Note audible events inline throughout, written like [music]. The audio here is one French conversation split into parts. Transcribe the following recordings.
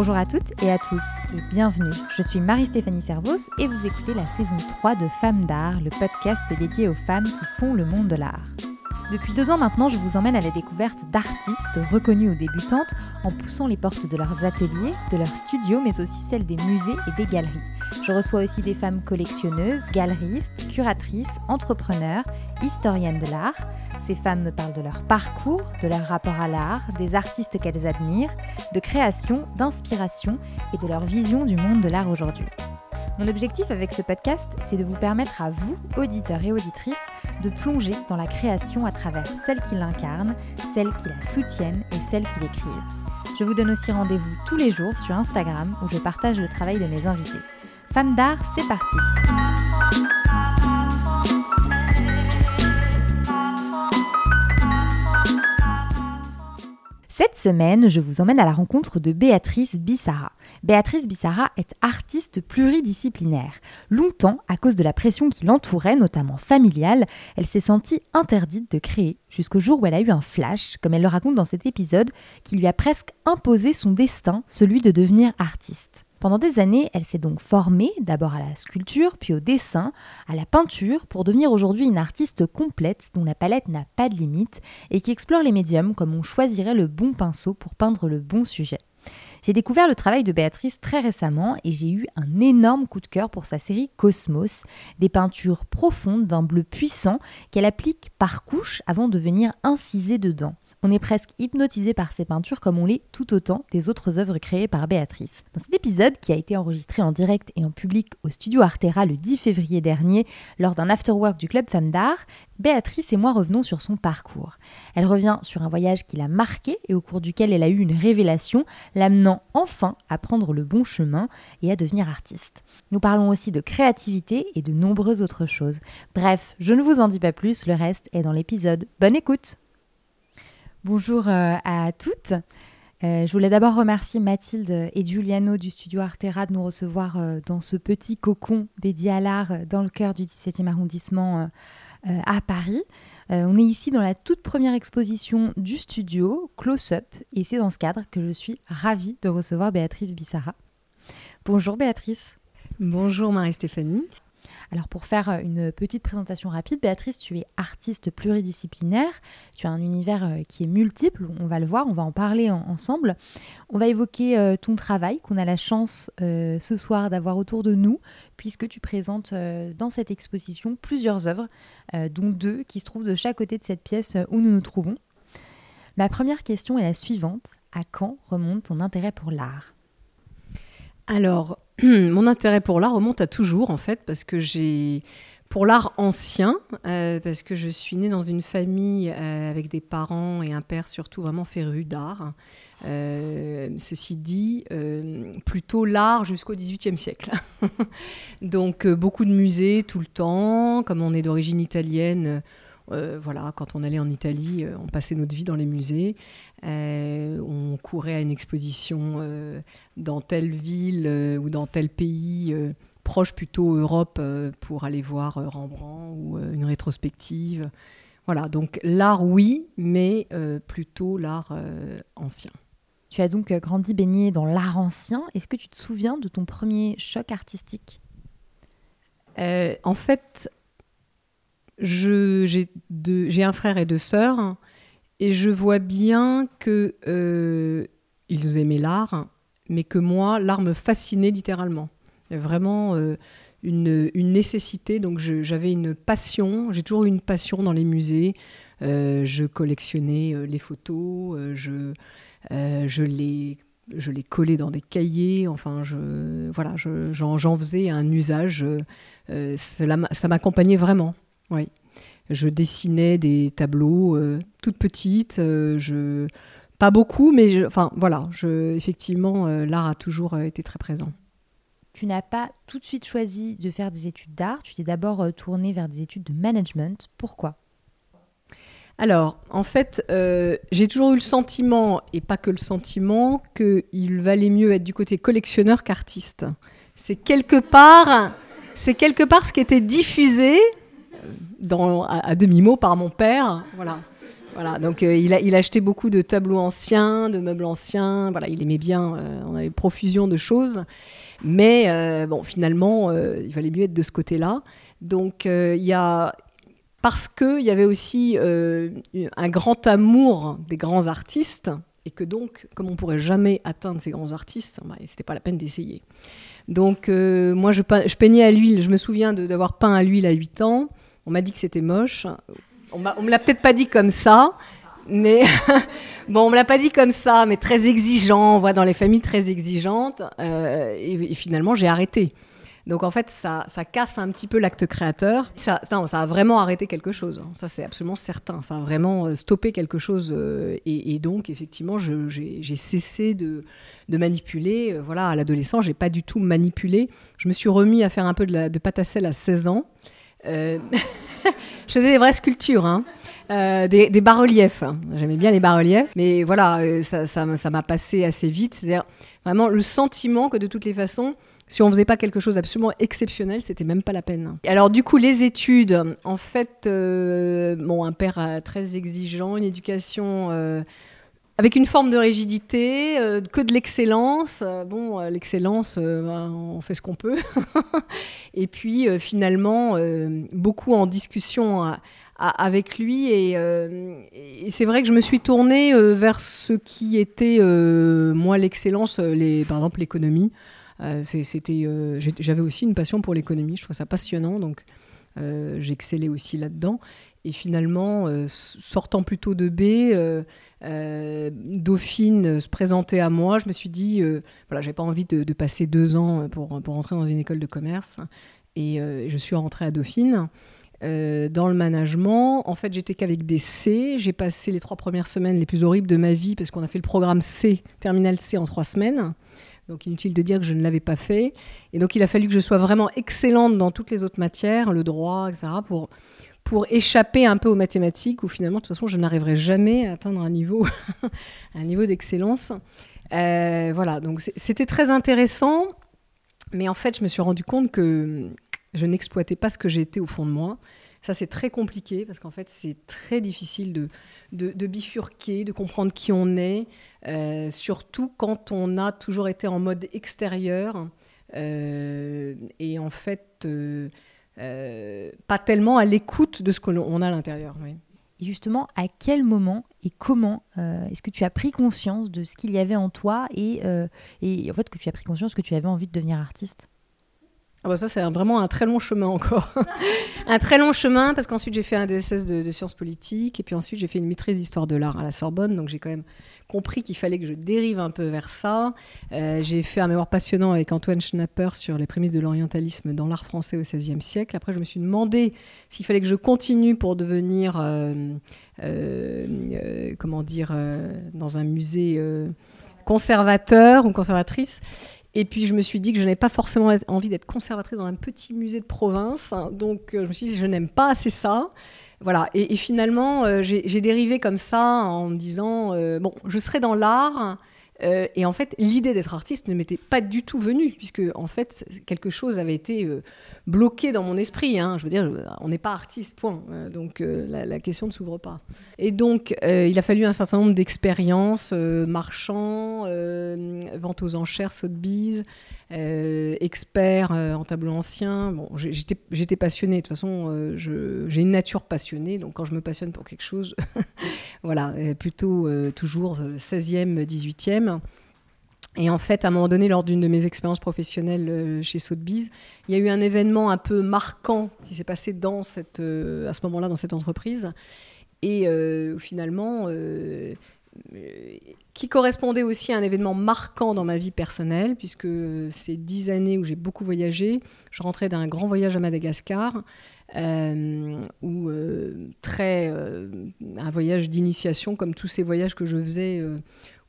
Bonjour à toutes et à tous et bienvenue. Je suis Marie-Stéphanie Servos et vous écoutez la saison 3 de Femmes d'art, le podcast dédié aux femmes qui font le monde de l'art. Depuis deux ans maintenant, je vous emmène à la découverte d'artistes reconnus ou débutantes en poussant les portes de leurs ateliers, de leurs studios, mais aussi celles des musées et des galeries. Je reçois aussi des femmes collectionneuses, galeristes, curatrices, entrepreneurs, historiennes de l'art. Ces femmes me parlent de leur parcours, de leur rapport à l'art, des artistes qu'elles admirent, de création, d'inspiration et de leur vision du monde de l'art aujourd'hui. Mon objectif avec ce podcast, c'est de vous permettre à vous, auditeurs et auditrices, de plonger dans la création à travers celles qui l'incarnent, celles qui la soutiennent et celles qui l'écrivent. Je vous donne aussi rendez-vous tous les jours sur Instagram où je partage le travail de mes invités. Femmes d'art, c'est parti Cette semaine, je vous emmène à la rencontre de Béatrice Bissara. Béatrice Bissara est artiste pluridisciplinaire. Longtemps, à cause de la pression qui l'entourait, notamment familiale, elle s'est sentie interdite de créer, jusqu'au jour où elle a eu un flash, comme elle le raconte dans cet épisode, qui lui a presque imposé son destin, celui de devenir artiste. Pendant des années, elle s'est donc formée d'abord à la sculpture, puis au dessin, à la peinture, pour devenir aujourd'hui une artiste complète dont la palette n'a pas de limite et qui explore les médiums comme on choisirait le bon pinceau pour peindre le bon sujet. J'ai découvert le travail de Béatrice très récemment et j'ai eu un énorme coup de cœur pour sa série Cosmos, des peintures profondes d'un bleu puissant qu'elle applique par couche avant de venir inciser dedans. On est presque hypnotisé par ces peintures comme on l'est tout autant des autres œuvres créées par Béatrice. Dans cet épisode, qui a été enregistré en direct et en public au studio Artera le 10 février dernier lors d'un afterwork du Club Femmes d'Art, Béatrice et moi revenons sur son parcours. Elle revient sur un voyage qui l'a marqué et au cours duquel elle a eu une révélation, l'amenant enfin à prendre le bon chemin et à devenir artiste. Nous parlons aussi de créativité et de nombreuses autres choses. Bref, je ne vous en dis pas plus, le reste est dans l'épisode. Bonne écoute Bonjour euh, à toutes. Euh, je voulais d'abord remercier Mathilde et Giuliano du studio Artera de nous recevoir euh, dans ce petit cocon dédié à l'art dans le cœur du 17e arrondissement à Paris. on est ici dans la toute première exposition du studio, Close Up, et c'est dans ce cadre que je suis ravie de recevoir Béatrice Bissara. Bonjour Béatrice. Bonjour Marie-Stéphanie. Alors pour faire euh, une petite présentation rapide, Béatrice, tu es artiste pluridisciplinaire, tu as un univers euh, qui est multiple, on va le voir, on va en parler ensemble. On va évoquer euh, ton travail qu'on a la chance ce soir d'avoir autour de nous, puisque tu présentes dans cette exposition plusieurs œuvres, dont deux qui se trouvent de chaque côté de cette pièce où nous nous trouvons. Ma première question est la suivante. À quand remonte ton intérêt pour l'art? Alors, [clears throat] mon intérêt pour l'art remonte à toujours, en fait, parce que j'ai. Pour l'art ancien, euh, parce que je suis née dans une famille euh, avec des parents et un père surtout vraiment féru d'art. Euh, ceci dit, plutôt l'art jusqu'au XVIIIe siècle. [laughs] Donc beaucoup de musées tout le temps. Comme on est d'origine italienne, voilà, quand on allait en Italie, on passait notre vie dans les musées. Euh, on courait à une exposition dans telle ville ou dans tel pays, proche plutôt Europe, pour aller voir Rembrandt ou une rétrospective. Voilà, donc l'art, oui, mais plutôt l'art ancien. Tu as donc grandi baigné dans l'art ancien. Est-ce que tu te souviens de ton premier choc artistique? En fait, j'ai un frère et deux sœurs et je vois bien que euh, ils aimaient l'art, mais que moi, l'art me fascinait littéralement. Vraiment euh, une, nécessité. Donc j'avais une passion. J'ai toujours eu une passion dans les musées. Euh, je collectionnais les photos. je je les je les collais dans des cahiers, enfin, je, voilà, j'en faisais un usage. ça m'accompagnait vraiment. Oui. Je dessinais des tableaux euh, toutes petites, euh, je... pas beaucoup, mais enfin voilà, je... effectivement, euh, l'art a toujours été très présent. Tu n'as pas tout de suite choisi de faire des études d'art, tu t'es d'abord tourné vers des études de management. Pourquoi? Alors, en fait, j'ai toujours eu le sentiment, et pas que le sentiment, qu'il valait mieux être du côté collectionneur qu'artiste. C'est quelque part, c'est quelque part ce qui était diffusé dans, à, demi-mot par mon père. Voilà. Voilà, donc il, a, il a acheté beaucoup de tableaux anciens, de meubles anciens. Voilà, il aimait bien. on avait profusion de choses. Mais bon, finalement, il valait mieux être de ce côté-là. Donc il y a parce qu'il y avait aussi un grand amour des grands artistes, et que donc, comme on pourrait jamais atteindre ces grands artistes, bah, c'était pas la peine d'essayer. Donc, euh, moi, je, je, peignais à l'huile. Je me souviens d'avoir peint à l'huile à 8 ans. On m'a dit que c'était moche. On, on me l'a peut-être pas dit comme ça, mais [laughs] bon, on me l'a pas dit comme ça, mais très exigeant. On voit dans les familles très exigeantes. Euh, et, finalement, j'ai arrêté. Donc en fait, ça, ça casse un petit peu l'acte créateur. Ça, ça, ça, a vraiment arrêté quelque chose. Hein. Ça, c'est absolument certain. Ça a vraiment euh, stoppé quelque chose. Euh, et, donc, effectivement, j'ai cessé de, manipuler. Voilà, à l'adolescent, j'ai pas du tout manipulé. Je me suis remis à faire un peu de, la, de à à 16 ans. [laughs] je faisais des vraies sculptures. Hein. des, des bas-reliefs. Hein. J'aimais bien les bas-reliefs, mais voilà, ça m'a ça, m'a passé assez vite. C'est-à-dire vraiment le sentiment que de toutes les façons, si on faisait pas quelque chose d'absolument exceptionnel, c'était même pas la peine. Alors du coup, les études, en fait, euh, bon, un père euh, très exigeant, une éducation euh, avec une forme de rigidité, que de l'excellence. bon, l'excellence, ben, on fait ce qu'on peut. [laughs] et puis finalement, beaucoup en discussion. avec lui et, c'est vrai que je me suis tournée vers ce qui était moi l'excellence, par exemple l'économie. Euh, c'était, euh, j'avais aussi une passion pour l'économie, je trouve ça passionnant, donc euh, j'excellais aussi là-dedans. Et finalement, sortant plutôt de B, Dauphine se présentait à moi, je me suis dit, voilà, j'avais pas envie de, passer deux ans pour, pour rentrer dans une école de commerce. Et je suis rentrée à Dauphine. dans le management. En fait, j'étais qu'avec des C. J'ai passé les trois premières semaines les plus horribles de ma vie parce qu'on a fait le programme C, terminal C en trois semaines. Donc inutile de dire que je ne l'avais pas fait. Et donc il a fallu que je sois vraiment excellente dans toutes les autres matières, le droit, etc., pour, pour échapper un peu aux mathématiques, où finalement, de toute façon, je n'arriverai jamais à atteindre un niveau, [laughs] un niveau d'excellence. Euh, voilà, donc c'était très intéressant, mais en fait, je me suis rendu compte que je n'exploitais pas ce que j'étais au fond de moi. Ça, c'est très compliqué parce qu'en fait, c'est très difficile de, de, bifurquer, de comprendre qui on est, euh, surtout quand on a toujours été en mode extérieur euh, et en fait pas tellement à l'écoute de ce qu'on a à l'intérieur. Et justement, à quel moment et comment est-ce que tu as pris conscience de ce qu'il y avait en toi et, et en fait que tu as pris conscience que tu avais envie de devenir artiste? Ah bah ça, c'est vraiment un très long chemin encore. [laughs] un très long chemin, parce qu'ensuite j'ai fait un DSS de, sciences politiques, et puis ensuite j'ai fait une maîtrise d'histoire de l'art à la Sorbonne, donc j'ai quand même compris qu'il fallait que je dérive un peu vers ça. Euh, j'ai fait un mémoire passionnant avec Antoine Schnapper sur les prémices de l'orientalisme dans l'art français au XVIe siècle. Après, je me suis demandé s'il fallait que je continue pour devenir, euh, euh, comment dire, dans un musée conservateur ou conservatrice. Et puis je me suis dit que je n'avais pas forcément envie d'être conservatrice dans un petit musée de province. Donc euh, je me suis dit je n'aime pas assez ça. Voilà. Et, finalement, euh, j'ai dérivé comme ça en me disant euh, bon, je serai dans l'art. Et en fait, l'idée d'être artiste ne m'était pas du tout venue, puisque en fait, quelque chose avait été bloqué dans mon esprit. Hein. Je veux dire, on n'est pas artiste, point. donc la, question ne s'ouvre pas. Et donc, il a fallu un certain nombre d'expériences, marchands, vente aux enchères, bise, expert en tableau ancien. Bon, j'étais passionnée. De toute façon, j'ai une nature passionnée. Donc, quand je me passionne pour quelque chose, [laughs] voilà, plutôt toujours 16e, 18e. Et en fait, à un moment donné, lors d'une de mes expériences professionnelles euh, chez Sotheby's, il y a eu un événement un peu marquant qui s'est passé dans cette, euh, à ce moment-là dans cette entreprise. Et euh, finalement, qui correspondait aussi à un événement marquant dans ma vie personnelle, puisque ces dix années où j'ai beaucoup voyagé, je rentrais d'un grand voyage à Madagascar, euh, où très un voyage d'initiation, comme tous ces voyages que je faisais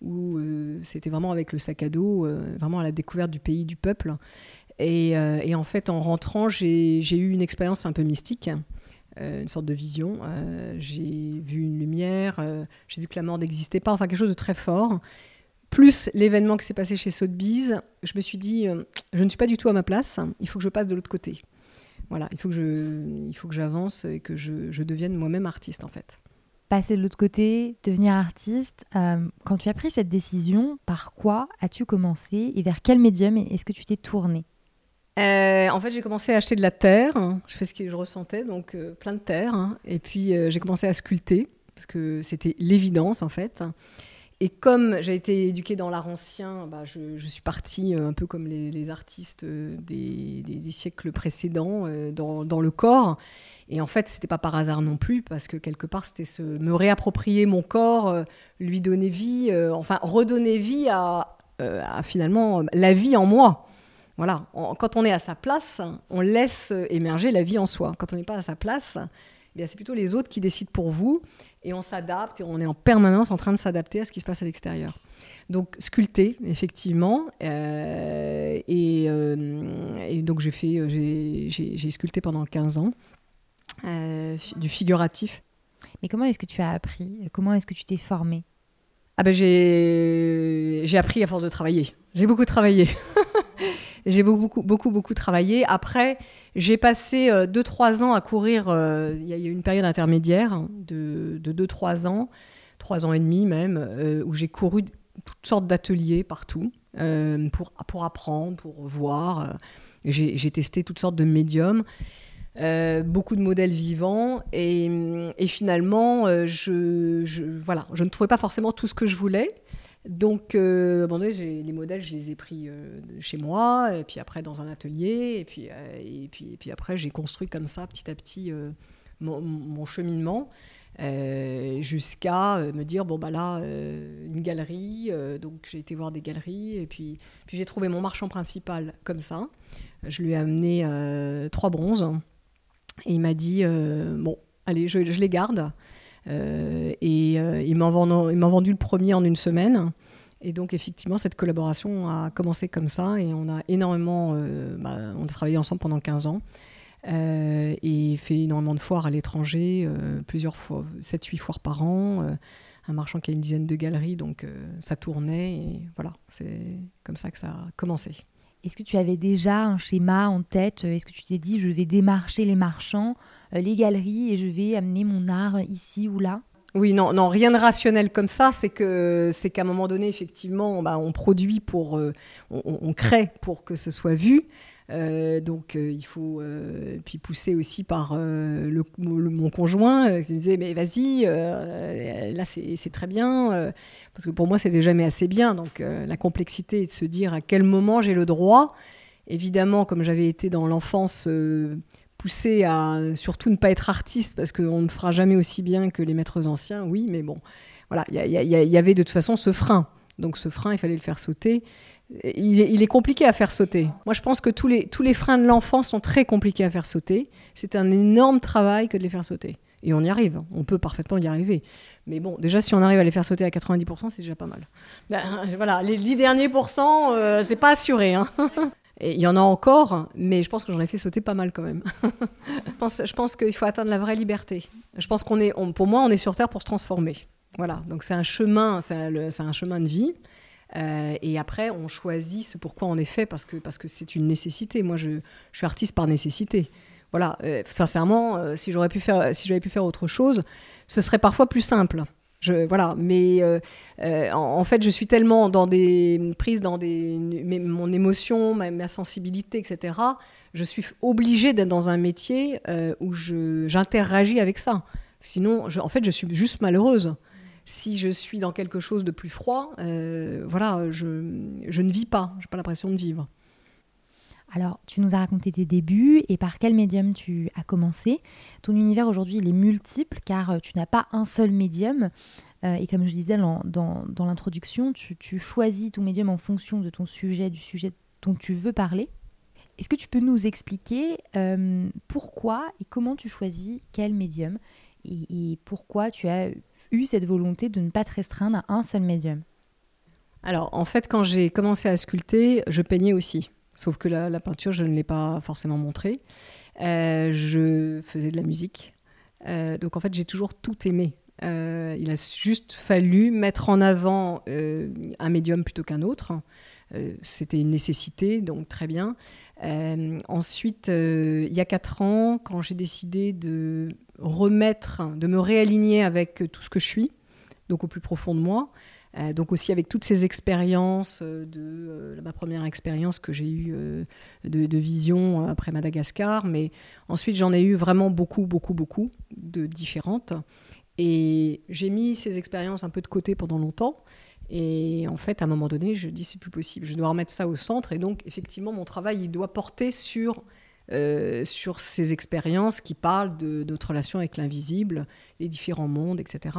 où euh, c'était vraiment avec le sac à dos, euh, vraiment à la découverte du pays, du peuple. Et, euh, en fait, en rentrant, j'ai eu une expérience un peu mystique. une sorte de vision. j'ai vu une lumière, j'ai vu que la mort n'existait pas, enfin quelque chose de très fort. Plus l'événement qui s'est passé chez Sotheby's, je me suis dit, je ne suis pas du tout à ma place, il faut que je passe de l'autre côté. Voilà, il faut que il faut que j'avance et que je devienne moi-même artiste en fait. Passer de l'autre côté, devenir artiste. quand tu as pris cette décision, par quoi as-tu commencé et vers quel médium est-ce que tu t'es tourné en fait, j'ai commencé à acheter de la terre. Je fais ce que je ressentais, donc plein de terre. Hein. Et puis, j'ai commencé à sculpter, parce que c'était l'évidence, en fait. Et comme j'ai été éduquée dans l'art ancien, bah, je, suis partie euh, un peu comme les, artistes euh, des, siècles précédents euh, dans, le corps. Et en fait, c'était pas par hasard non plus, parce que quelque part, c'était se, me réapproprier mon corps, lui donner vie, enfin redonner vie à, finalement la vie en moi. Voilà, quand on est à sa place, on laisse émerger la vie en soi. Quand on n'est pas à sa place, eh c'est plutôt les autres qui décident pour vous et on s'adapte et on est en permanence en train de s'adapter à ce qui se passe à l'extérieur. Donc sculpter, effectivement. Euh, euh, et, donc j'ai fait, j'ai sculpté pendant 15 ans euh, du figuratif. Mais comment est-ce que tu as appris? Comment est-ce que tu t'es formé ah ben j'ai appris à force de travailler. J'ai beaucoup travaillé. [laughs] j'ai beaucoup, beaucoup, beaucoup travaillé. Après, j'ai passé 2-3 euh, ans à courir. Euh, il y a eu une période intermédiaire hein, de 2-3 ans, 3 ans et demi même, euh, où j'ai couru toutes sortes d'ateliers partout pour, pour apprendre, pour voir. J'ai testé toutes sortes de médiums. beaucoup de modèles vivants et, finalement je, voilà, je ne trouvais pas forcément tout ce que je voulais donc, euh, les modèles, je les ai pris euh, chez moi, et puis après dans un atelier, et puis, euh, et puis, et puis après j'ai construit comme ça petit à petit euh, mon, cheminement, jusqu'à me dire, bon bah là, une galerie, donc j'ai été voir des galeries, et puis, puis j'ai trouvé mon marchand principal comme ça. Je lui ai amené trois bronzes, et il m'a dit, bon, allez, je, je les garde. Euh, et euh, il m'a vendu, le premier en une semaine. Et donc, effectivement, cette collaboration a commencé comme ça et on a énormément. Euh, bah, on a travaillé ensemble pendant 15 ans et fait énormément de foires à l'étranger, plusieurs fois, 7-8 foires par an. un marchand qui a une dizaine de galeries, donc ça tournait et voilà, c'est comme ça que ça a commencé. Est-ce que tu avais déjà un schéma en tête Est-ce que tu t'es dit je vais démarcher les marchands, euh, les galeries et je vais amener mon art ici ou là? Oui, non, non, rien de rationnel comme ça. C'est que c'est qu'à un moment donné, effectivement, bah, on produit pour, euh, on, crée pour que ce soit vu. Euh, donc euh, il faut euh, puis pousser aussi par le, mon conjoint qui me disait mais vas-y là c'est très bien parce que pour moi c'était jamais assez bien. Donc la complexité est de se dire à quel moment j'ai le droit. Évidemment comme j'avais été dans l'enfance poussé à surtout ne pas être artiste parce qu'on ne fera jamais aussi bien que les maîtres anciens oui mais bon voilà il y, avait de toute façon ce frein. Donc ce frein il fallait le faire sauter il est, compliqué à faire sauter. Moi, je pense que tous les, tous les freins de l'enfant sont très compliqués à faire sauter. C'est un énorme travail que de les faire sauter. Et on y arrive, on peut parfaitement y arriver. Mais bon, déjà, si on arrive à les faire sauter à 90%, c'est déjà pas mal. Ben, voilà, les 10 derniers pourcents, euh, c'est pas assuré. Hein. [laughs] Et il y en a encore, mais je pense que j'en ai fait sauter pas mal quand même. [laughs] je pense, je pense qu'il faut atteindre la vraie liberté. Je pense qu'on est, pour moi, on est sur Terre pour se transformer. Voilà, donc c'est un chemin, c'est un chemin de vie. Euh, et après, on choisit ce pourquoi on est fait parce que parce que c'est une nécessité. Moi, je, suis artiste par nécessité. Voilà, euh, sincèrement, euh, si j'aurais pu faire, si j'avais pu faire autre chose, ce serait parfois plus simple. Voilà, mais en, fait, je suis tellement dans des prises dans des mon émotion, ma, sensibilité, etc. Je suis obligée d'être dans un métier où j'interagis avec ça. Sinon, en fait, je suis juste malheureuse si je suis dans quelque chose de plus froid, euh, voilà, je, ne vis pas, j'ai pas l'impression de vivre. Alors, tu nous as raconté tes débuts et par quel médium tu as commencé. Ton univers aujourd'hui, il est multiple car euh, tu n'as pas un seul médium. Euh, et comme je disais dans, l'introduction, tu, choisis ton médium en fonction de ton sujet, du sujet dont tu veux parler. Est-ce que tu peux nous expliquer pourquoi et comment tu choisis quel médium? Et, pourquoi tu as eu cette volonté de ne pas te restreindre à un seul médium Alors, en fait, quand j'ai commencé à sculpter, je peignais aussi. Sauf que la, peinture, je ne l'ai pas forcément montrée. Euh, je faisais de la musique. Euh, donc, en fait, j'ai toujours tout aimé. Euh, il a juste fallu mettre en avant un médium plutôt qu'un autre. C'était une nécessité, donc très bien. ensuite, il y a quatre ans, quand j'ai décidé de remettre, de me réaligner avec tout ce que je suis, donc au plus profond de moi, euh, donc aussi avec toutes ces expériences euh, de euh, ma première expérience que j'ai eue de, vision après Madagascar, mais ensuite j'en ai eu vraiment beaucoup, beaucoup, beaucoup de différentes. Et j'ai mis ces expériences un peu de côté pendant longtemps. Et en fait, à un moment donné, je dis c'est plus possible, je dois remettre ça au centre. Et donc, effectivement, mon travail, il doit porter sur sur ces expériences qui parlent de notre relation avec l'invisible, les différents mondes, etc.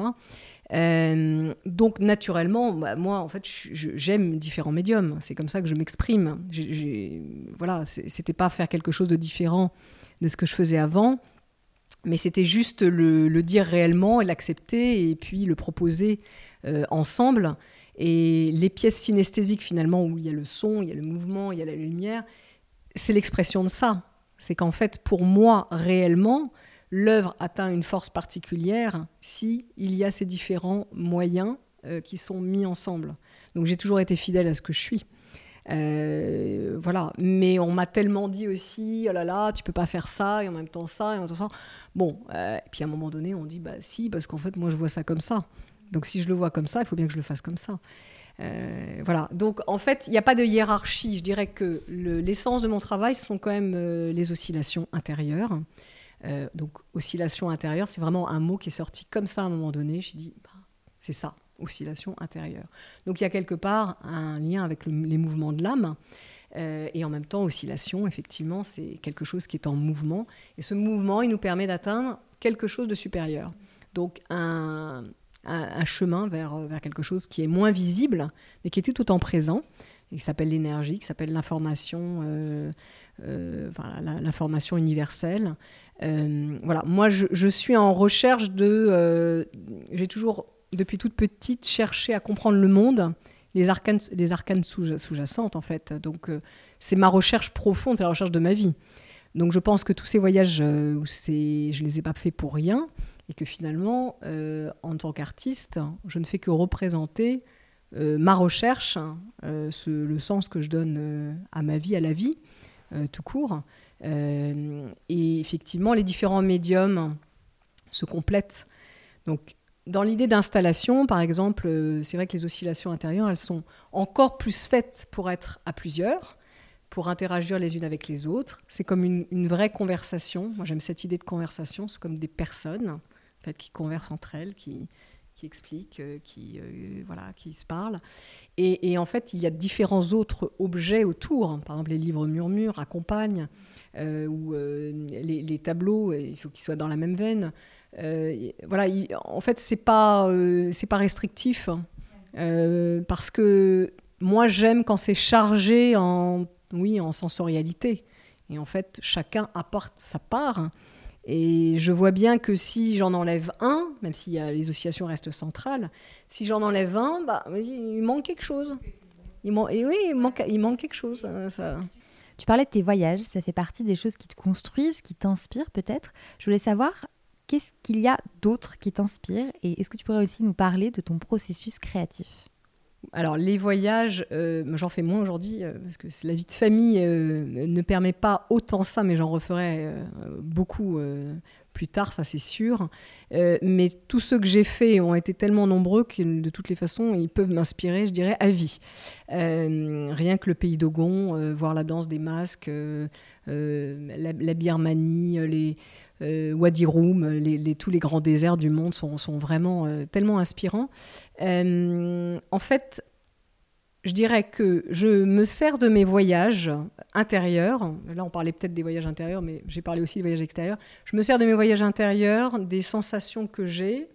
Euh, donc naturellement, bah, moi en fait, j'aime différents médiums. C'est comme ça que je m'exprime. Voilà, c'était pas faire quelque chose de différent de ce que je faisais avant, mais c'était juste le, dire réellement l'accepter et puis le proposer euh, ensemble. Et les pièces synesthésiques finalement où il y a le son, il y a le mouvement, il y a la lumière, c'est l'expression de ça. C'est qu'en fait, pour moi réellement, l'œuvre atteint une force particulière si il y a ces différents moyens euh, qui sont mis ensemble. Donc j'ai toujours été fidèle à ce que je suis. Euh, voilà, mais on m'a tellement dit aussi, oh là là, tu peux pas faire ça et en même temps ça et en même temps ça. Bon, euh, et puis à un moment donné, on dit bah si, parce qu'en fait moi je vois ça comme ça. Donc si je le vois comme ça, il faut bien que je le fasse comme ça. voilà. Donc en fait, il n'y a pas de hiérarchie. Je dirais que l'essence de mon travail, ce sont quand même les oscillations intérieures. Euh, donc oscillation intérieure, c'est vraiment un mot qui est sorti comme ça à un moment donné. J'ai dit, bah, c'est ça, oscillation intérieure. Donc il y a quelque part un lien avec les mouvements de l'âme. Euh, et en même temps, oscillation, effectivement, c'est quelque chose qui est en mouvement. Et ce mouvement, il nous permet d'atteindre quelque chose de supérieur. Donc un, chemin vers, vers quelque chose qui est moins visible, mais qui était tout en présent, et qui s'appelle l'énergie, qui s'appelle l'information, euh, l'information universelle, euh, voilà, moi je, suis en recherche de. Euh, j'ai toujours, depuis toute petite, cherché à comprendre le monde, les arcanes, les arcanes sous-jacentes en fait. Donc euh, c'est ma recherche profonde, c'est la recherche de ma vie. Donc je pense que tous ces voyages, je ne les ai pas faits pour rien et que finalement, en tant qu'artiste, je ne fais que représenter ma recherche, le sens que je donne à ma vie, à la vie, tout court. Euh, et effectivement, les différents médiums se complètent. Donc, dans l'idée d'installation, par exemple, euh, c'est vrai que les oscillations intérieures, elles sont encore plus faites pour être à plusieurs, pour interagir les unes avec les autres. C'est comme une, vraie conversation. Moi, j'aime cette idée de conversation. C'est comme des personnes en fait, qui conversent entre elles, qui, qui expliquent, euh, qui, voilà, qui se parlent. Et, en fait, il y a différents autres objets autour. Par exemple, les livres murmures accompagnent. Euh, ou euh, les, tableaux, il faut qu'ils soient dans la même veine. Euh, voilà, en fait, c'est pas, c'est pas restrictif. Hein. parce que moi, j'aime quand c'est chargé en, oui, en sensorialité. Et en fait, chacun apporte sa part. Et je vois bien que si j'en enlève un, même si les oscillations restent centrales, si j'en enlève un, bah, il manque quelque chose. Il et oui, il manque, il manque quelque chose. Hein, ça. Tu parlais de tes voyages, ça fait partie des choses qui te construisent, qui t'inspirent peut-être. Je voulais savoir qu'est-ce qu'il y a d'autre qui t'inspire et est-ce que tu pourrais aussi nous parler de ton processus créatif? Alors les voyages, euh, j'en fais moins aujourd'hui euh, parce que la vie de famille euh, ne permet pas autant ça, mais j'en referai beaucoup plus tard, ça c'est sûr. Mais tous ceux que j'ai faits ont été tellement nombreux que de toutes les façons, ils peuvent m'inspirer, je dirais, à vie. Rien que le pays d'Ogon, voir la danse des masques, la, Birmanie, les Wadi Rum, les, tous les grands déserts du monde sont, vraiment tellement inspirants. en fait, je dirais que je me sers de mes voyages intérieurs. Là, on parlait peut-être des voyages intérieurs, mais j'ai parlé aussi des voyages extérieurs. Je me sers de mes voyages intérieurs, des sensations que j'ai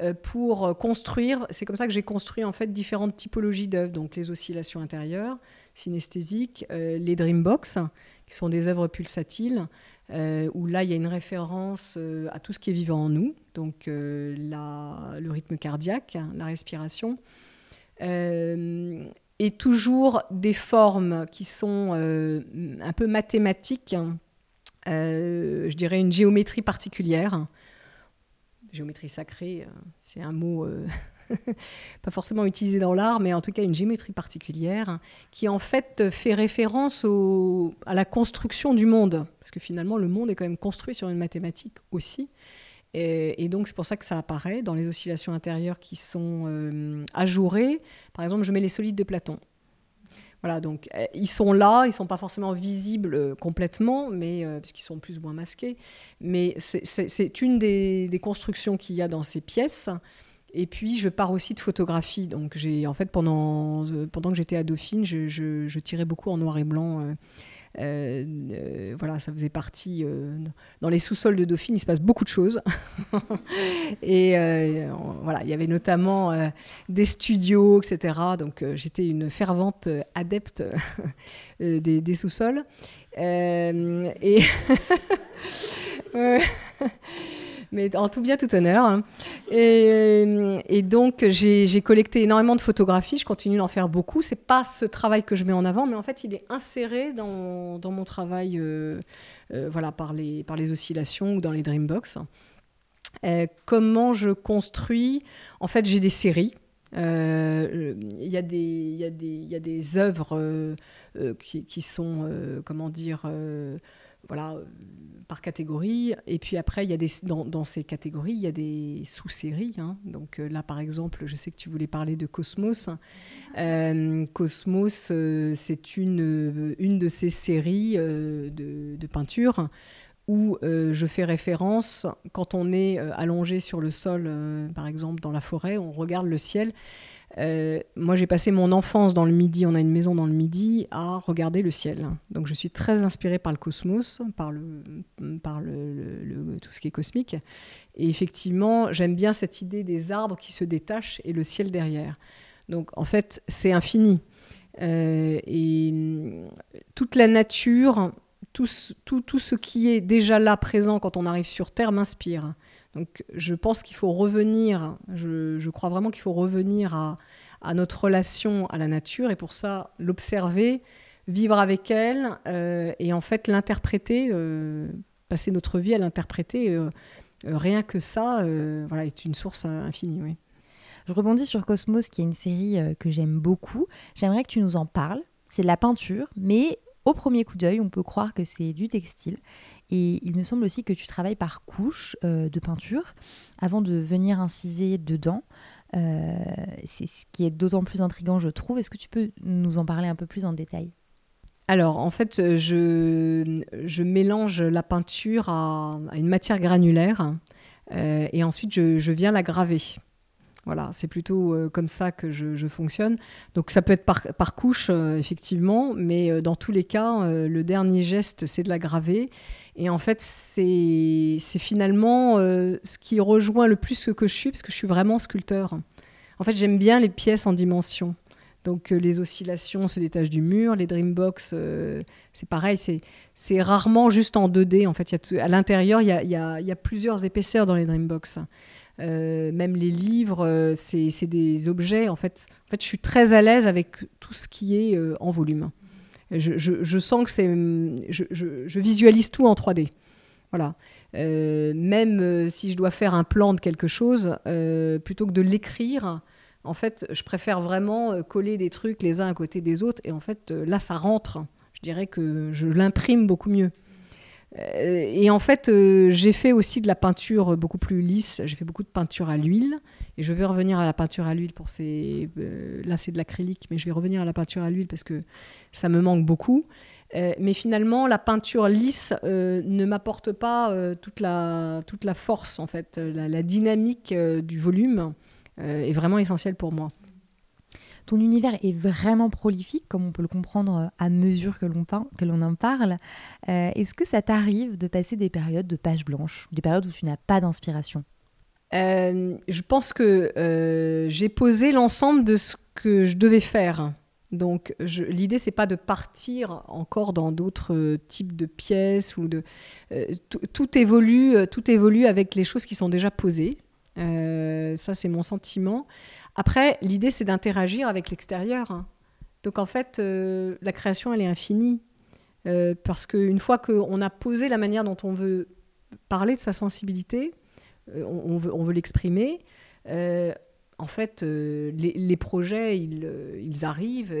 euh, pour construire. C'est comme ça que j'ai construit en fait différentes typologies d'œuvres. Donc les oscillations intérieures, synesthésiques, euh, les dreambox, qui sont des œuvres pulsatiles, euh, où là il y a une référence à tout ce qui est vivant en nous, donc la, le rythme cardiaque, la respiration. Et toujours des formes qui sont euh, un peu mathématiques, euh, je dirais une géométrie particulière. Géométrie sacrée, euh, c'est un mot [laughs] pas forcément utilisée dans l'art, mais en tout cas une géométrie particulière, qui en fait fait référence à la construction du monde. Parce que finalement, le monde est quand même construit sur une mathématique aussi. Et, donc, c'est pour ça que ça apparaît dans les oscillations intérieures qui sont euh, ajourées. Par exemple, je mets les solides de Platon. Voilà, donc euh, ils sont là, ils ne sont pas forcément visibles euh, complètement, mais parce qu'ils sont plus ou moins masqués. Mais c'est une des, constructions qu'il y a dans ces pièces. Et puis, je pars aussi de photographie. Donc, j'ai en fait pendant pendant que j'étais à Dauphine, je, tirais beaucoup en noir et blanc. Euh, euh, voilà, ça faisait partie. Euh, dans les sous-sols de Dauphine, il se passe beaucoup de choses. [laughs] et voilà, il y avait notamment des studios, etc. Donc j'étais une fervente adepte [laughs] des, des sous-sols. et. [laughs] mais en tout bien, tout honneur. Hein. Et, donc, j'ai collecté énormément de photographies. Je continue d'en faire beaucoup. C'est pas ce travail que je mets en avant, mais en fait, il est inséré dans, mon travail, euh, euh, voilà, par les, oscillations ou dans les Dreambox. Euh, comment je construis? En fait, j'ai des séries. Il y a des œuvres qui, qui, sont, comment dire, voilà, par catégorie. Et puis après, il y a des, dans, ces catégories, il y a des sous-séries. Hein. Donc euh, là, par exemple, je sais que tu voulais parler de Cosmos. Euh, Cosmos, euh, c'est une, une de ces séries de, de peinture où je fais référence, quand on est allongé sur le sol, par exemple dans la forêt, on regarde le ciel euh, moi, j'ai passé mon enfance dans le Midi, on a une maison dans le Midi, à regarder le ciel. Donc, je suis très inspirée par le cosmos, par, le, tout ce qui est cosmique. Et effectivement, j'aime bien cette idée des arbres qui se détachent et le ciel derrière. Donc, en fait, c'est infini. Euh, et toute la nature, tout ce qui est déjà là, présent quand on arrive sur Terre, m'inspire. Donc je pense qu'il faut revenir, je, crois vraiment qu'il faut revenir à, notre relation à la nature et pour ça l'observer, vivre avec elle euh, et en fait l'interpréter, euh, passer notre vie à l'interpréter. Euh, rien que ça, voilà, est une source infinie. Oui. Je rebondis sur Cosmos, qui est une série que j'aime beaucoup. J'aimerais que tu nous en parles. C'est de la peinture, mais au premier coup d'œil, on peut croire que c'est du textile. Et il me semble aussi que tu travailles par couche euh, de peinture avant de venir inciser dedans. Euh, c'est ce qui est d'autant plus intrigant, je trouve. Est-ce que tu peux nous en parler un peu plus en détail? Alors, en fait, je, je mélange la peinture à, une matière granulaire euh, et ensuite je, viens la graver. Voilà, c'est plutôt comme ça que je, fonctionne. Donc ça peut être par, par couche, effectivement, mais dans tous les cas, le dernier geste, c'est de la graver. Et en fait, c'est finalement euh, ce qui rejoint le plus ce que je suis, parce que je suis vraiment sculpteur. En fait, j'aime bien les pièces en dimension. Donc euh, les oscillations se détachent du mur, les Dreambox, euh, c'est pareil, c'est rarement juste en 2D. En fait, à l'intérieur, il y a, plusieurs épaisseurs dans les Dreambox. même les livres, c'est des objets. En fait, je suis très à l'aise avec tout ce qui est en volume je, sens que c'est. Je, visualise tout en 3D. Voilà. Euh, même euh, si je dois faire un plan de quelque chose, euh, plutôt que de l'écrire, en fait, je préfère vraiment coller des trucs les uns à côté des autres. Et en fait, là, ça rentre. Je dirais que je l'imprime beaucoup mieux. Et en fait, j'ai fait aussi de la peinture beaucoup plus lisse. J'ai fait beaucoup de peinture à l'huile. Et je vais revenir à la peinture à l'huile pour ces. Euh, là, c'est de l'acrylique, mais je vais revenir à la peinture à l'huile parce que ça me manque beaucoup. Euh, mais finalement, la peinture lisse euh, ne m'apporte pas toute, la, toute la force, en fait. La, dynamique du volume est vraiment essentielle pour moi. Ton univers est vraiment prolifique, comme on peut le comprendre à mesure que l'on, que l'on en parle. est-ce que ça t'arrive de passer des périodes de page blanche, des périodes où tu n'as pas d'inspiration? Euh, je pense que euh, j'ai posé l'ensemble de ce que je devais faire. Donc l'idée c'est pas de partir encore dans d'autres types de pièces ou de euh, tout évolue tout évolue avec les choses qui sont déjà posées. Ça c'est mon sentiment. Après l'idée c'est d'interagir avec l'extérieur. Donc en fait la création elle est infinie parce qu'une fois qu'on a posé la manière dont on veut parler de sa sensibilité, euh, on, veut, l'exprimer. Euh, en fait, les, projets, ils, arrivent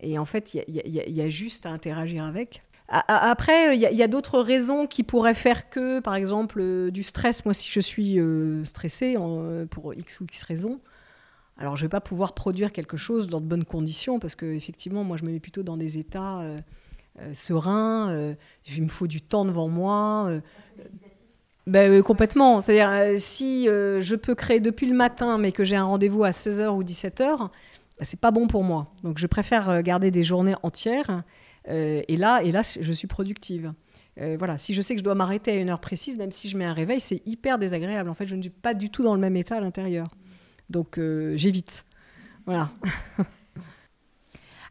et, en fait, il y, a juste à interagir avec. Après, il y a, d'autres raisons qui pourraient faire que, par exemple, du stress. Moi, si je suis stressée pour X ou X raisons, alors je ne vais pas pouvoir produire quelque chose dans de bonnes conditions parce que effectivement, moi, je me mets plutôt dans des états euh, serein, euh, il me faut du temps devant moi. Euh, ben, complètement. C'est-à-dire, si je peux créer depuis le matin, mais que j'ai un rendez-vous à 16h ou 17h, ben, c'est pas bon pour moi. Donc, je préfère garder des journées entières. Et, là, et là, je suis productive. voilà, si je sais que je dois m'arrêter à une heure précise, même si je mets un réveil, c'est hyper désagréable. En fait, je ne suis pas du tout dans le même état à l'intérieur. Donc, j'évite. Voilà. [laughs]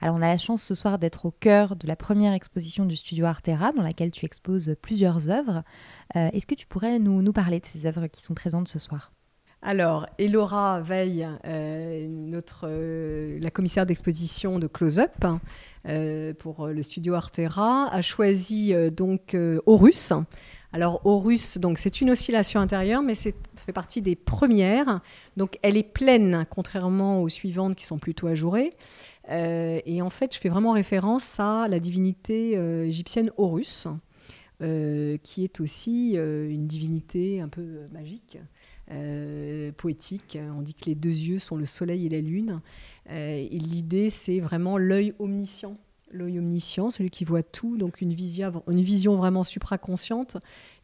Alors on a la chance ce soir d'être au cœur de la première exposition du studio Artera dans laquelle tu exposes plusieurs œuvres. Euh, est-ce que tu pourrais nous, parler de ces œuvres qui sont présentes ce soir? Alors, Elora Veil, euh, notre, euh, la commissaire d'exposition de Close Up pour le studio Artera, a choisi donc Horus. Alors Horus, donc c'est une oscillation intérieure, mais c'est fait partie des premières. Donc elle est pleine, contrairement aux suivantes qui sont plutôt ajourées. Euh, et en fait, je fais vraiment référence à la divinité euh, égyptienne Horus, euh, qui est aussi une divinité un peu magique. Poétique. On dit que les deux yeux sont le soleil et la lune. et l'idée, c'est vraiment l'œil omniscient. L'œil omniscient, celui qui voit tout, donc une vision, vraiment supraconsciente.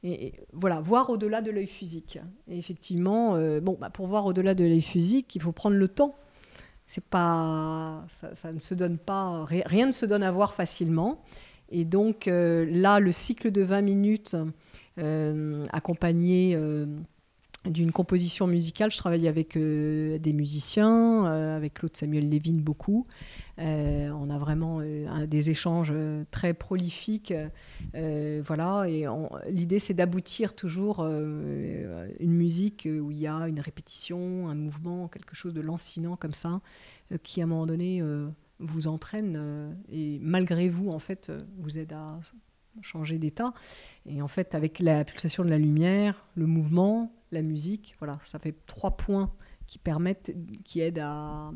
Et, voilà, voir au-delà de l'œil physique. Et effectivement, bon, bah, pour voir au-delà de l'œil physique, il faut prendre le temps c'est pas, ça, ne se donne pas, rien ne se donne à voir facilement. Et donc euh, là, le cycle de 20 minutes euh, accompagné euh, d'une composition musicale, je travaille avec des musiciens, avec Claude Samuel Lévin beaucoup. on a vraiment des échanges très prolifiques. voilà, et l'idée c'est d'aboutir toujours une musique où il y a une répétition, un mouvement, quelque chose de lancinant comme ça, euh, qui à un moment donné euh, vous entraîne euh, et malgré vous, en fait, vous aide à changer d'état. Et en fait, avec la pulsation de la lumière, le mouvement, la musique, voilà, ça fait trois points qui permettent, qui aident à,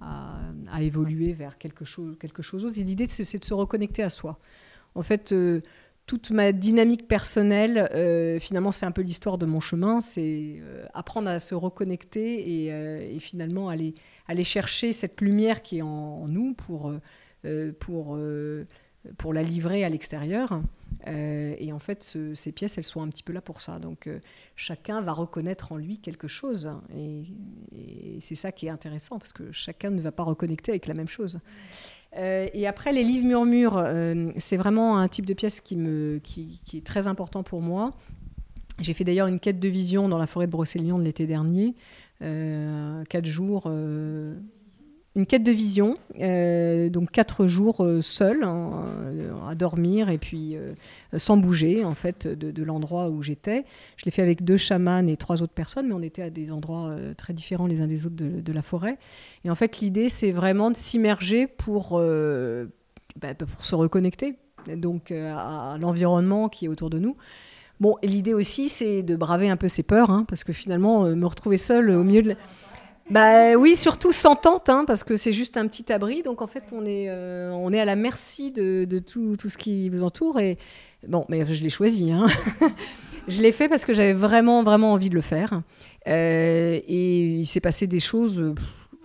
à, évoluer vers quelque chose, quelque chose d'autre. Et l'idée, c'est de se reconnecter à soi. En fait, toute ma dynamique personnelle, euh, finalement, c'est un peu l'histoire de mon chemin. C'est euh, apprendre à se reconnecter et, euh, finalement aller, aller chercher cette lumière qui est en, nous pour, pour, pour la livrer à l'extérieur. et en fait, ces pièces, elles sont un petit peu là pour ça. Donc, chacun va reconnaître en lui quelque chose. Et, c'est ça qui est intéressant parce que chacun ne va pas reconnecter avec la même chose. Euh, et après, les livres murmures, euh, c'est vraiment un type de pièce qui, me, qui, est très important pour moi. J'ai fait d'ailleurs une quête de vision dans la forêt de Brocéliande l'été dernier, euh, quatre jours une quête de vision, euh, donc quatre jours euh, seul, hein, euh, à dormir et puis sans bouger en fait de, l'endroit où j'étais. Je l'ai fait avec deux chamans et trois autres personnes, mais on était à des endroits très différents les uns des autres de, la forêt. Et en fait, l'idée c'est vraiment de s'immerger pour, bah, pour se reconnecter donc à, l'environnement qui est autour de nous. Bon, l'idée aussi c'est de braver un peu ses peurs, hein, parce que finalement me retrouver seul au milieu de bah oui, surtout sans tente, hein, parce que c'est juste un petit abri. Donc en fait, on est, euh, on est à la merci de, tout, tout, ce qui vous entoure. Et bon, mais je l'ai choisi. Hein. [laughs] je l'ai fait parce que j'avais vraiment, vraiment envie de le faire. Euh, et il s'est passé des choses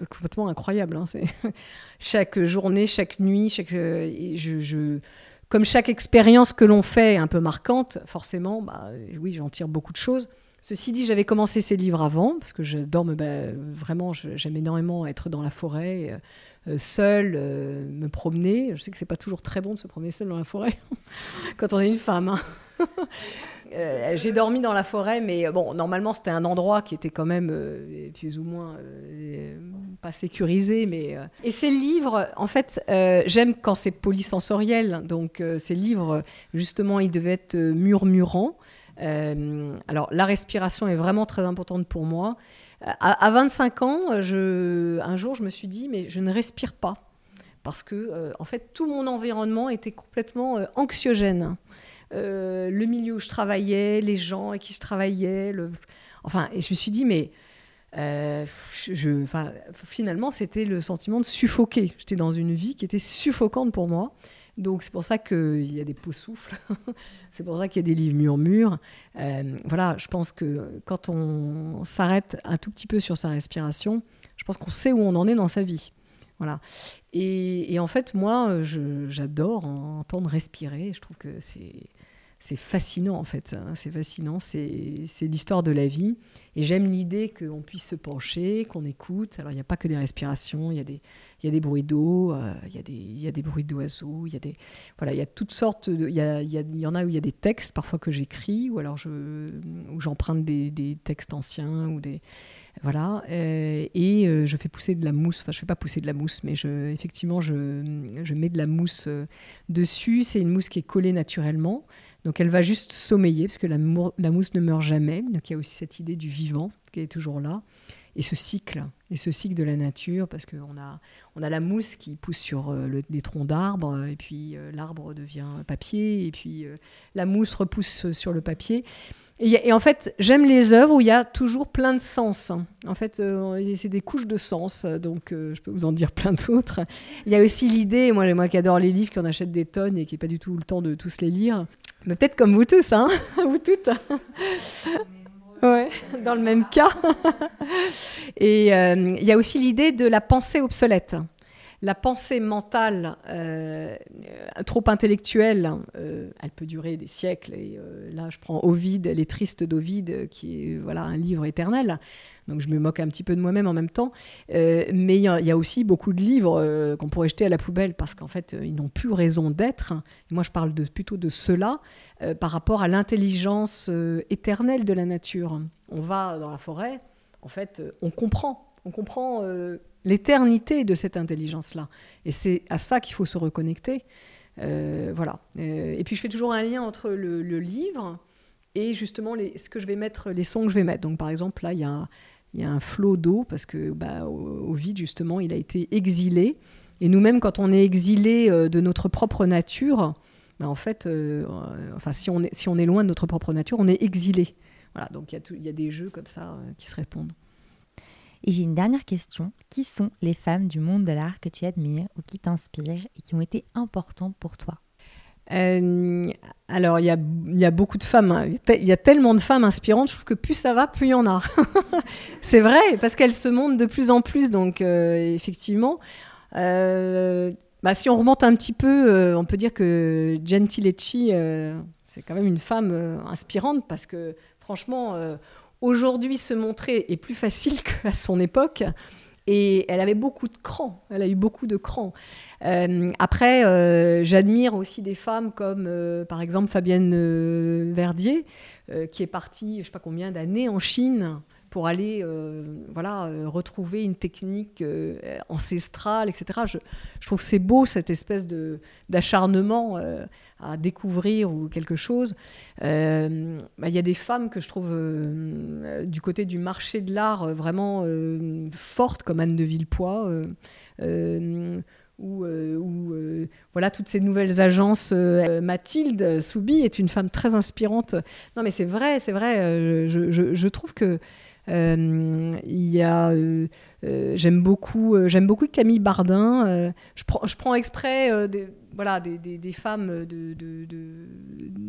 complètement incroyables. Hein. [laughs] chaque journée, chaque nuit, chaque, je, comme chaque expérience que l'on fait un peu marquante, forcément, bah, oui, j'en tire beaucoup de choses. Ceci dit, j'avais commencé ces livres avant, parce que j'adore me, vraiment, j'aime énormément être dans la forêt, euh, euh, seule, euh, me promener. Je sais que c'est pas toujours très bon de se promener seule dans la forêt [laughs] quand on est une femme. Hein. [laughs] j'ai dormi dans la forêt, mais bon, normalement c'était un endroit qui était quand même plus ou moins pas sécurisé, mais et ces livres, en fait, j'aime quand c'est polysensoriel. Donc ces livres, justement, ils devaient être murmurants. Euh, alors, la respiration est vraiment très importante pour moi. À, 25 ans, un jour, je me suis dit, mais je ne respire pas. Parce que, euh, en fait, tout mon environnement était complètement euh, anxiogène. le milieu où je travaillais, les gens avec qui je travaillais. Enfin, et je me suis dit, mais finalement, c'était le sentiment de suffoquer. J'étais dans une vie qui était suffocante pour moi. Donc c'est pour ça qu'il y a des pots souffles, [laughs] c'est pour ça qu'il y a des livres murmures. Euh, voilà, je pense que quand on s'arrête un tout petit peu sur sa respiration, je pense qu'on sait où on en est dans sa vie. Voilà. Et, et en fait, moi, j'adore entendre respirer. Je trouve que c'est c'est fascinant en fait. Hein. C'est fascinant, c'est l'histoire de la vie. Et j'aime l'idée qu'on puisse se pencher, qu'on écoute. Alors il n'y a pas que des respirations, il y a des, bruits d'eau, euh, il, y a des, bruits d'oiseaux, il y a toutes sortes. Il, y en a où il y a des textes parfois que j'écris ou alors je, j'emprunte des, textes anciens ou voilà. Euh, et euh, je fais pousser de la mousse. Enfin, je fais pas pousser de la mousse, mais effectivement, je mets de la mousse dessus. C'est une mousse qui est collée naturellement. Donc elle va juste sommeiller, parce que la, mousse ne meurt jamais. Donc il y a aussi cette idée du vivant qui est toujours là. Et ce cycle, et ce cycle de la nature, parce qu'on a, on a la mousse qui pousse sur euh, les troncs d'arbres, et puis euh, l'arbre devient papier, et puis euh, la mousse repousse sur le papier. Et, en fait, j'aime les œuvres où il y a toujours plein de sens. En fait, c'est des couches de sens, donc je peux vous en dire plein d'autres. Il y a aussi l'idée, moi, moi qui adore les livres, qui en achète des tonnes et qui n'ai pas du tout le temps de tous les lire, mais peut-être comme vous tous, hein [laughs] Vous toutes. Ouais, dans le même cas. Et euh, il y a aussi l'idée de la pensée obsolète. La pensée mentale euh, trop intellectuelle, euh, elle peut durer des siècles. Et là, je prends Ovide, Les Tristes d'Ovide, qui est voilà un livre éternel. Donc je me moque un petit peu de moi-même en même temps. mais il y, a aussi beaucoup de livres qu'on pourrait jeter à la poubelle parce qu'en fait, ils n'ont plus raison d'être. Moi, je parle plutôt de cela par rapport à l'intelligence éternelle de la nature. On va dans la forêt, en fait, on comprend. On comprend l'éternité de cette intelligence-là. Et c'est à ça qu'il faut se reconnecter. Euh, voilà. Euh, et puis je fais toujours un lien entre le, livre et justement les, ce que je vais mettre, les sons que je vais mettre. Donc par exemple, là, il y a, y a un flot d'eau parce que bah, justement, il a été exilé. Et nous-mêmes, quand on est exilé euh, de notre propre nature, bah, en fait, enfin, si on, est, si on est loin de notre propre nature, on est exilé. Voilà, donc il y, y, a des jeux comme ça qui se répondent. Et j'ai une dernière question. Qui sont les femmes du monde de l'art que tu admires ou qui t'inspirent et qui ont été importantes pour toi? Euh, alors, il y a, beaucoup de femmes, hein. il y a tellement de femmes inspirantes, je trouve que plus ça va, plus il y en a. [laughs] c'est vrai, parce qu'elles se montrent de plus en plus, donc euh, effectivement. Euh, bah, si on remonte un petit peu, on peut dire que Gentilecci, c'est quand même une femme inspirante, parce que franchement, Aujourd'hui, se montrer est plus facile [laughs] qu'à son époque. Et elle avait beaucoup de cran, elle a eu beaucoup de cran. Euh, après, euh, j'admire aussi des femmes comme, euh, par exemple, Fabienne Verdier, qui est partie, je ne sais pas combien d'années en Chine pour aller voilà, retrouver une technique ancestrale, etc. Je, trouve c'est beau cette espèce d'acharnement à découvrir ou quelque chose. Euh, bah, il y a des femmes que je trouve euh, du côté du marché de l'art euh, vraiment fortes, comme Anne de Villepoix. ou, voilà toutes ces nouvelles agences. Mathilde Soubi est une femme très inspirante. Non, mais c'est vrai, c'est vrai. Je, trouve que il y a j'aime beaucoup j'aime beaucoup Camille Bardin. je prends je prends exprès des voilà, des, femmes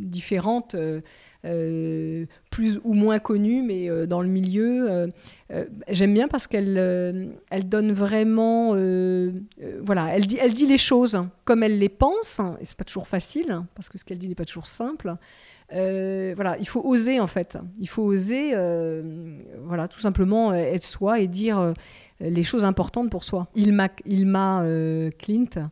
différentes, euh, euh, plus ou moins connues, mais euh, dans le milieu. J'aime bien parce qu'elle elle donne vraiment, voilà, elle dit, elle dit les choses comme elle les pense, et c'est pas toujours facile hein, parce que ce qu'elle dit n'est pas toujours simple. Voilà, il faut oser en fait. Il faut oser, voilà, tout simplement être soi et dire les choses importantes pour soi. Il m'a, il m'a Clint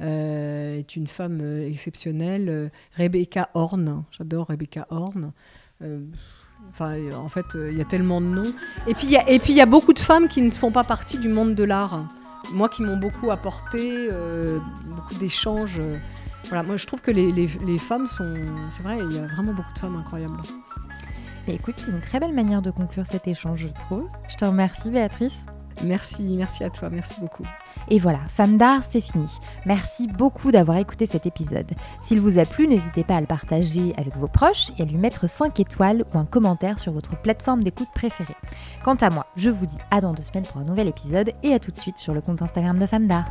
euh, est une femme euh, exceptionnelle. Euh, Rebecca Horn, j'adore Rebecca Horn. Enfin, en fait, il y a tellement de noms. Et puis, il y a beaucoup de femmes qui ne font pas partie du monde de l'art. Moi, qui m'ont beaucoup apporté, beaucoup d'échanges. Voilà, moi, je trouve que les, les femmes sont. C'est vrai, il y a vraiment beaucoup de femmes incroyables. Et écoute, c'est une très belle manière de conclure cet échange, je trouve. Je te remercie, Béatrice. Merci, merci à toi, merci beaucoup. Et voilà, Femme d'art, c'est fini. Merci beaucoup d'avoir écouté cet épisode. S'il vous a plu, n'hésitez pas à le partager avec vos proches et à lui mettre 5 étoiles ou un commentaire sur votre plateforme d'écoute préférée. Quant à moi, je vous dis à dans deux semaines pour un nouvel épisode et à tout de suite sur le compte Instagram de Femme d'art.